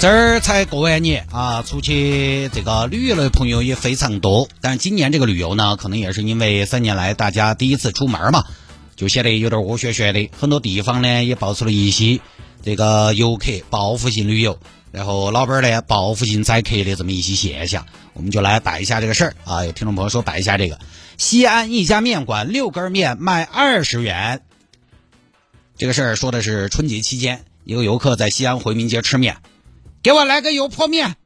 这儿才过完年啊，出去这个旅游的朋友也非常多。但是今年这个旅游呢，可能也是因为三年来大家第一次出门嘛，就显得有点窝学学的。很多地方呢也爆出了一些这个游客报复性旅游，然后老板呢报复性宰客的这么一些现象。我们就来摆一下这个事儿啊。有听众朋友说摆一下这个，西安一家面馆六根面卖二十元。这个事儿说的是春节期间，一个游客在西安回民街吃面。给我来个油泼面，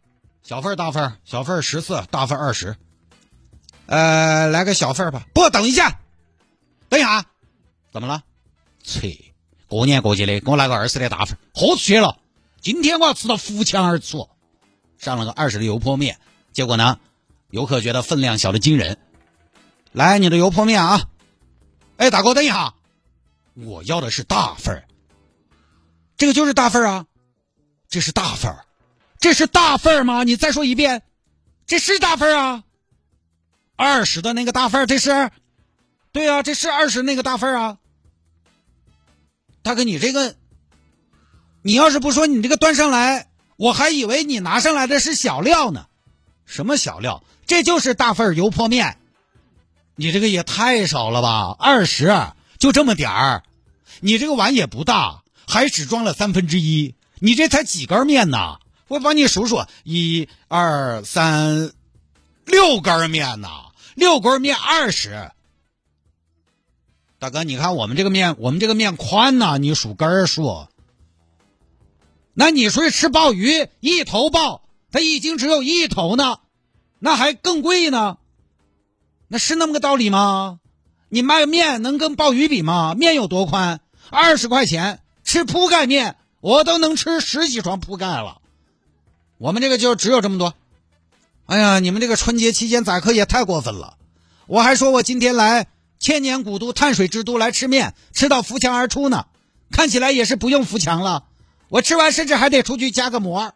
小份大份小份十四，大份二十。呃，来个小份吧。不，等一下，等一下，怎么了？切，过年过节的，给我来个二十的大份，豁出去了。今天我要吃到扶墙而出。上了个二十的油泼面，结果呢，游客觉得分量小的惊人。来，你的油泼面啊！哎，大哥，等一下，我要的是大份这个就是大份啊。这是大份儿，这是大份儿吗？你再说一遍，这是大份儿啊？二十的那个大份儿，这是？对啊，这是二十那个大份儿啊。大哥，你这个，你要是不说你这个端上来，我还以为你拿上来的是小料呢。什么小料？这就是大份油泼面。你这个也太少了吧？二十就这么点儿，你这个碗也不大，还只装了三分之一。你这才几根面呢？我帮你数数，一、二、三，六根面呢。六根面二十。大哥，你看我们这个面，我们这个面宽呢，你数根数。那你说吃鲍鱼一头鲍，它一斤只有一头呢，那还更贵呢？那是那么个道理吗？你卖面能跟鲍鱼比吗？面有多宽？二十块钱吃铺盖面。我都能吃十几床铺盖了，我们这个就只有这么多。哎呀，你们这个春节期间宰客也太过分了！我还说我今天来千年古都、碳水之都来吃面，吃到扶墙而出呢。看起来也是不用扶墙了，我吃完甚至还得出去加个馍，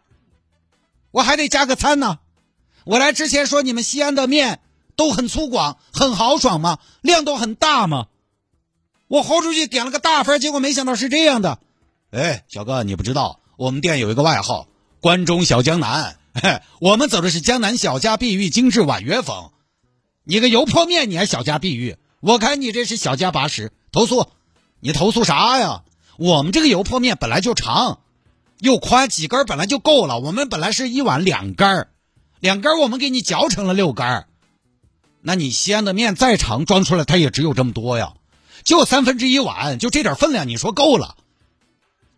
我还得加个餐呢。我来之前说你们西安的面都很粗犷、很豪爽嘛？量都很大嘛？我豁出去点了个大份，结果没想到是这样的。哎，小哥，你不知道，我们店有一个外号“关中小江南”，我们走的是江南小家碧玉精致婉约风。你个油泼面，你还小家碧玉？我看你这是小家八十，投诉！你投诉啥呀？我们这个油泼面本来就长，又宽，几根本来就够了。我们本来是一碗两根两根我们给你嚼成了六根那你西安的面再长，装出来它也只有这么多呀，就三分之一碗，就这点分量，你说够了？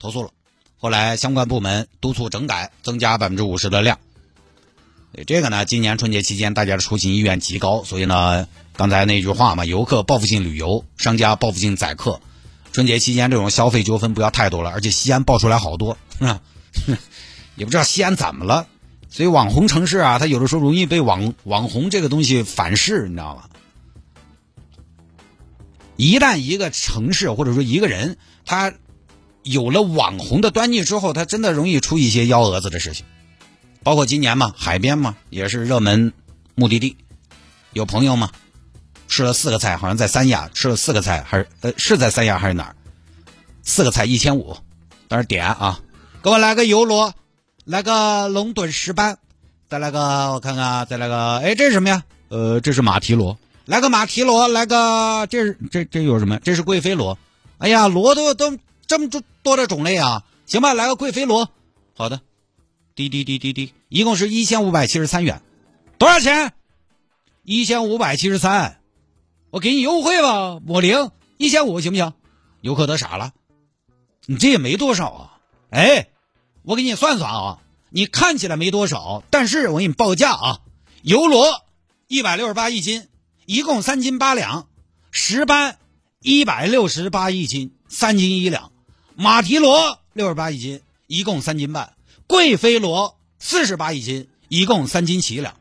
投诉了，后来相关部门督促整改，增加百分之五十的量。这个呢，今年春节期间大家的出行意愿极高，所以呢，刚才那句话嘛，游客报复性旅游，商家报复性宰客。春节期间这种消费纠纷不要太多了，而且西安爆出来好多，也不知道西安怎么了。所以网红城市啊，它有的时候容易被网网红这个东西反噬，你知道吗？一旦一个城市或者说一个人他。有了网红的端倪之后，他真的容易出一些幺蛾子的事情，包括今年嘛，海边嘛也是热门目的地。有朋友嘛，吃了四个菜，好像在三亚吃了四个菜，还是呃是在三亚还是哪儿？四个菜一千五，当时点啊，给我来个油螺，来个龙趸石斑，再来个我看看，再来个哎这是什么呀？呃这是马蹄螺，来个马蹄螺，来个这这这有什么？这是贵妃螺。哎呀，螺都都。这么多多的种类啊，行吧，来个贵妃螺，好的，滴滴滴滴滴，一共是一千五百七十三元，多少钱？一千五百七十三，我给你优惠吧，我零。一千五行不行？游客都傻了，你这也没多少啊，哎，我给你算算啊，你看起来没多少，但是我给你报价啊，游螺一百六十八一斤，一共三斤八两，石斑一百六十八一斤，三斤一两。马蹄螺六十八一斤，一共三斤半；贵妃螺四十八一斤，一共三斤七两。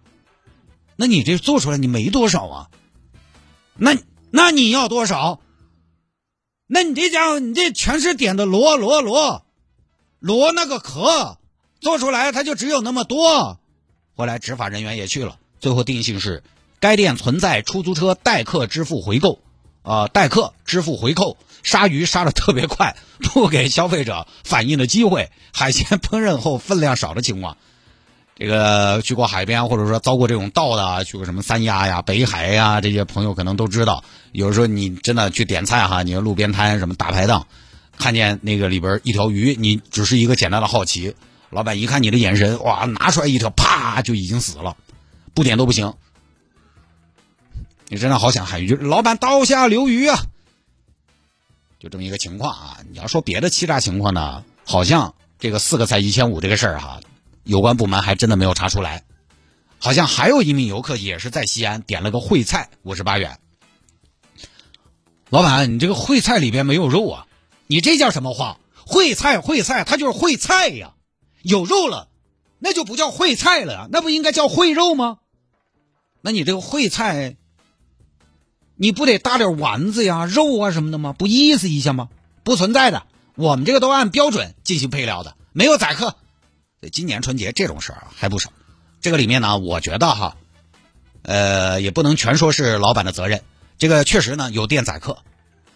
那你这做出来你没多少啊？那那你要多少？那你这家伙，你这全是点的螺螺螺，螺那个壳做出来，它就只有那么多。后来执法人员也去了，最后定性是该店存在出租车代客支付回购，啊，代客支付回扣，杀鱼杀的特别快，不给消费者反应的机会，海鲜烹饪后分量少的情况。这个去过海边，或者说遭过这种盗的，去过什么三亚呀、北海呀，这些朋友可能都知道。有时候你真的去点菜哈，你路边摊什么大排档，看见那个里边一条鱼，你只是一个简单的好奇，老板一看你的眼神，哇，拿出来一条，啪就已经死了，不点都不行。你真的好想喊一句：“老板刀下留鱼啊！”就这么一个情况啊。你要说别的欺诈情况呢，好像这个四个菜一千五这个事儿哈。有关部门还真的没有查出来，好像还有一名游客也是在西安点了个烩菜，五十八元。老板，你这个烩菜里边没有肉啊？你这叫什么话？烩菜烩菜，它就是烩菜呀，有肉了，那就不叫烩菜了，那不应该叫烩肉吗？那你这个烩菜，你不得搭点丸子呀、肉啊什么的吗？不意思一下吗？不存在的，我们这个都按标准进行配料的，没有宰客。今年春节这种事儿还不少，这个里面呢，我觉得哈，呃，也不能全说是老板的责任。这个确实呢有店宰客，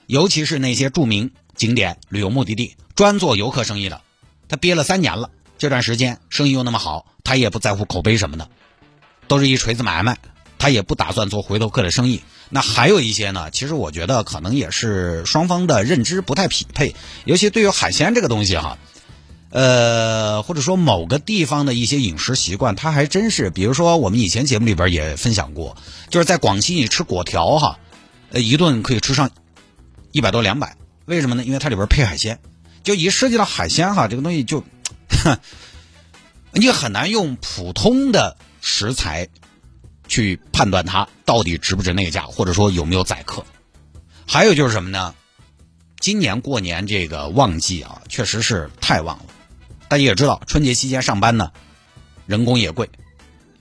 尤其是那些著名景点、旅游目的地专做游客生意的，他憋了三年了，这段时间生意又那么好，他也不在乎口碑什么的，都是一锤子买卖，他也不打算做回头客的生意。那还有一些呢，其实我觉得可能也是双方的认知不太匹配，尤其对于海鲜这个东西哈。呃，或者说某个地方的一些饮食习惯，它还真是，比如说我们以前节目里边也分享过，就是在广西你吃果条哈，呃，一顿可以吃上一百多两百，为什么呢？因为它里边配海鲜，就一涉及到海鲜哈，这个东西就，你很难用普通的食材去判断它到底值不值那个价，或者说有没有宰客。还有就是什么呢？今年过年这个旺季啊，确实是太旺了。大家也知道，春节期间上班呢，人工也贵，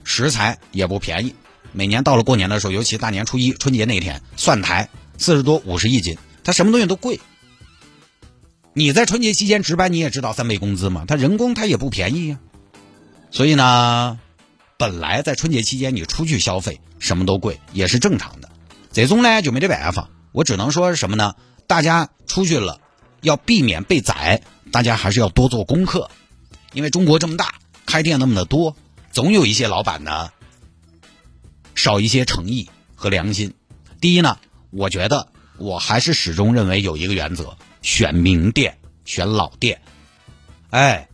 食材也不便宜。每年到了过年的时候，尤其大年初一、春节那天，蒜苔四十多、五十一斤，它什么东西都贵。你在春节期间值班，你也知道三倍工资嘛，他人工他也不便宜呀。所以呢，本来在春节期间你出去消费什么都贵，也是正常的。这种呢就没得办法，我只能说是什么呢？大家出去了，要避免被宰，大家还是要多做功课。因为中国这么大，开店那么的多，总有一些老板呢少一些诚意和良心。第一呢，我觉得我还是始终认为有一个原则：选名店，选老店。哎，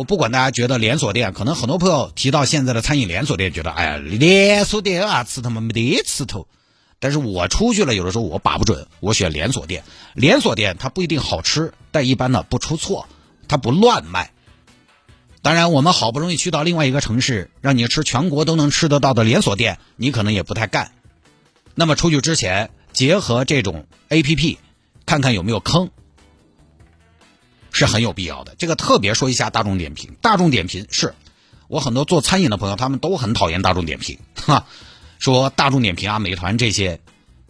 我不管大家觉得连锁店，可能很多朋友提到现在的餐饮连锁店，觉得哎呀，连锁店啊，吃他妈没得吃头。但是我出去了，有的时候我把不准，我选连锁店。连锁店它不一定好吃，但一般呢不出错。它不乱卖，当然，我们好不容易去到另外一个城市，让你吃全国都能吃得到的连锁店，你可能也不太干。那么出去之前，结合这种 A P P，看看有没有坑，是很有必要的。这个特别说一下大众点评，大众点评是我很多做餐饮的朋友，他们都很讨厌大众点评，哈，说大众点评啊、美团这些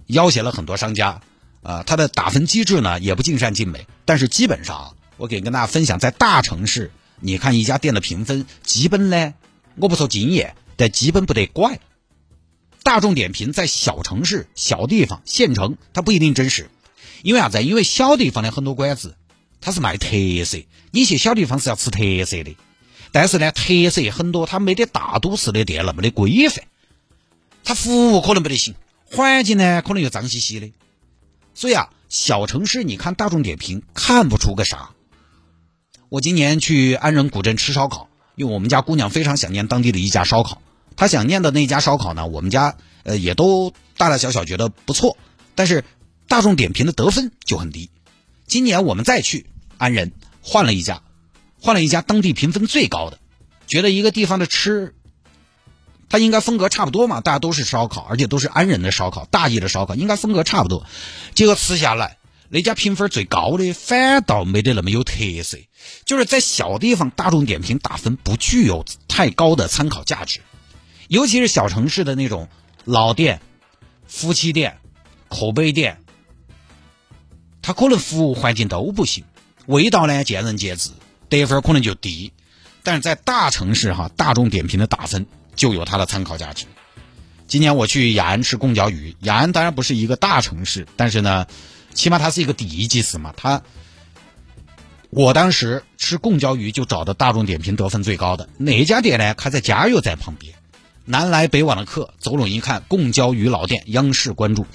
要挟了很多商家，啊，它的打分机制呢也不尽善尽美，但是基本上。我给跟大家分享，在大城市，你看一家店的评分，基本呢，我不说经验，但基本不得怪。大众点评在小城市、小地方、县城，它不一定真实，因为啥子？因为小地方的很多馆子，它是卖特色，你去小地方是要吃特色的，但是呢，特色很多，它没得大都市的店那么的规范，它服务可能不得行，环境呢可能又脏兮兮的，所以啊，小城市你看大众点评看不出个啥。我今年去安仁古镇吃烧烤，因为我们家姑娘非常想念当地的一家烧烤。她想念的那家烧烤呢，我们家呃也都大大小小觉得不错，但是大众点评的得分就很低。今年我们再去安仁，换了一家，换了一家当地评分最高的，觉得一个地方的吃，它应该风格差不多嘛，大家都是烧烤，而且都是安仁的烧烤，大邑的烧烤，应该风格差不多。结果吃下来。那家评分最高的反倒没得那么有特色，就是在小地方大众点评打分不具有太高的参考价值，尤其是小城市的那种老店夫妻店、口碑店，它可能服务环境都不行，味道呢见仁见智，得分可能就低。但是在大城市哈，大众点评的打分就有它的参考价值。今年我去雅安吃贡椒鱼，雅安当然不是一个大城市，但是呢，起码它是一个地级市嘛。它，我当时吃贡椒鱼就找的大众点评得分最高的那家店呢，开在加油站旁边。南来北往的客走拢一看，贡椒鱼老店，央视关注。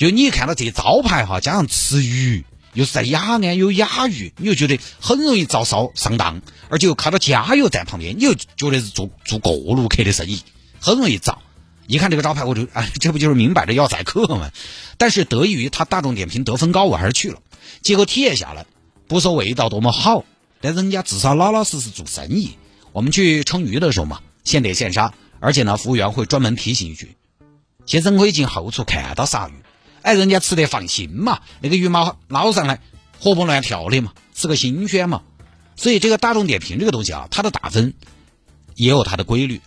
就你看到这招牌哈，加上吃鱼。又是在雅安有雅鱼，你就觉得很容易遭烧上当，而且又开到加油站旁边，你又觉得是做做过路客的生意，很容易遭。一看这个招牌，我就哎，这不就是明摆着要宰客吗？但是得益于他大众点评得分高，我还是去了。结果体验下来，不说味道多么好，但人家至少老老实实做生意。我们去称鱼的时候嘛，现点现杀，而且呢，服务员会专门提醒一句：先生可以进后厨看到啥鱼。哎，人家吃得放心嘛，那个鱼毛捞上来活蹦乱跳的嘛，吃个新鲜嘛。所以这个大众点评这个东西啊，它的打分也有它的规律。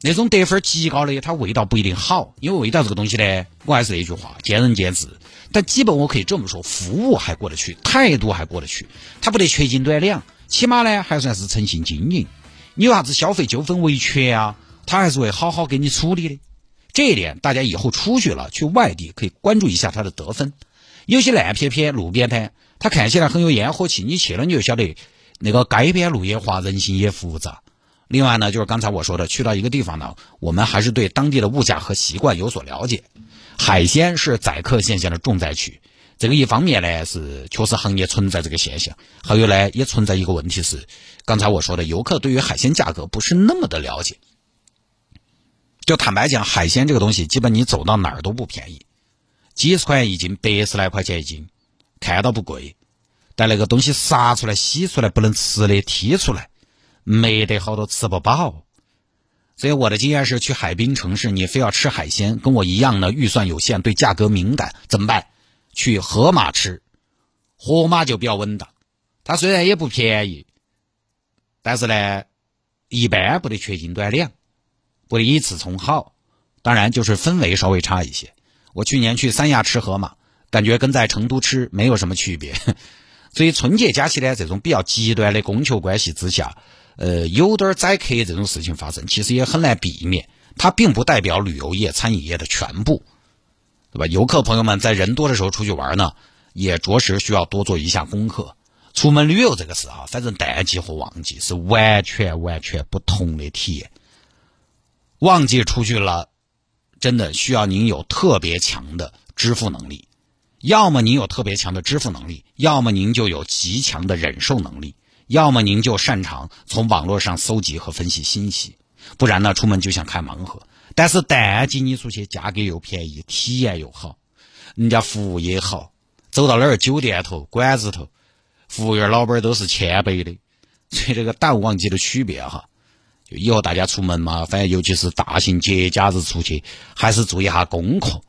那种得分极高的，它味道不一定好，因为味道这个东西呢，我还是那句话，见仁见智。但基本我可以这么说，服务还过得去，态度还过得去，它不得缺斤短两，起码呢还算是诚信经营。你有啥子消费纠纷维权啊，他还是会好好给你处理的。这一点，大家以后出去了，去外地可以关注一下它的得分。有些烂片片、路边摊，它看起来很有烟火气，你去了你就晓得那个街边路也滑，人心也复杂。另外呢，就是刚才我说的，去到一个地方呢，我们还是对当地的物价和习惯有所了解。海鲜是宰客现象的重灾区，这个一方面呢是确实行业存在这个现象，还有呢也存在一个问题是，刚才我说的游客对于海鲜价格不是那么的了解。就坦白讲，海鲜这个东西，基本你走到哪儿都不便宜，几十块钱一斤，百十来块钱一斤，看到不贵，但那个东西杀出来、洗出来不能吃的，剔出来，没得好多吃不饱。所以我的经验是，去海滨城市，你非要吃海鲜，跟我一样的预算有限，对价格敏感，怎么办？去河马吃，河马就比较稳当，它虽然也不便宜，但是呢，一般不得缺斤短两。不以此从好，当然就是氛围稍微差一些。我去年去三亚吃河马，感觉跟在成都吃没有什么区别。所以春节假期呢，这种比较极端的供求关系之下，呃，有点宰客这种事情发生，其实也很难避免。它并不代表旅游业、餐饮业的全部，对吧？游客朋友们在人多的时候出去玩呢，也着实需要多做一下功课。出门旅游这个事啊，反正淡季和旺季是完全完全不同的体验。旺季出去了，真的需要您有特别强的支付能力，要么您有特别强的支付能力，要么您就有极强的忍受能力，要么您就擅长从网络上搜集和分析信息，不然呢，出门就像开盲盒。但是淡季你出去，价格又便宜，体验又好，人家服务也好，走到哪儿酒店头、馆子头，服务员老板都是谦卑的，所以这个淡旺季的区别哈。就以后大家出门嘛，反正尤其是大型节假日出去，还是做一下功课，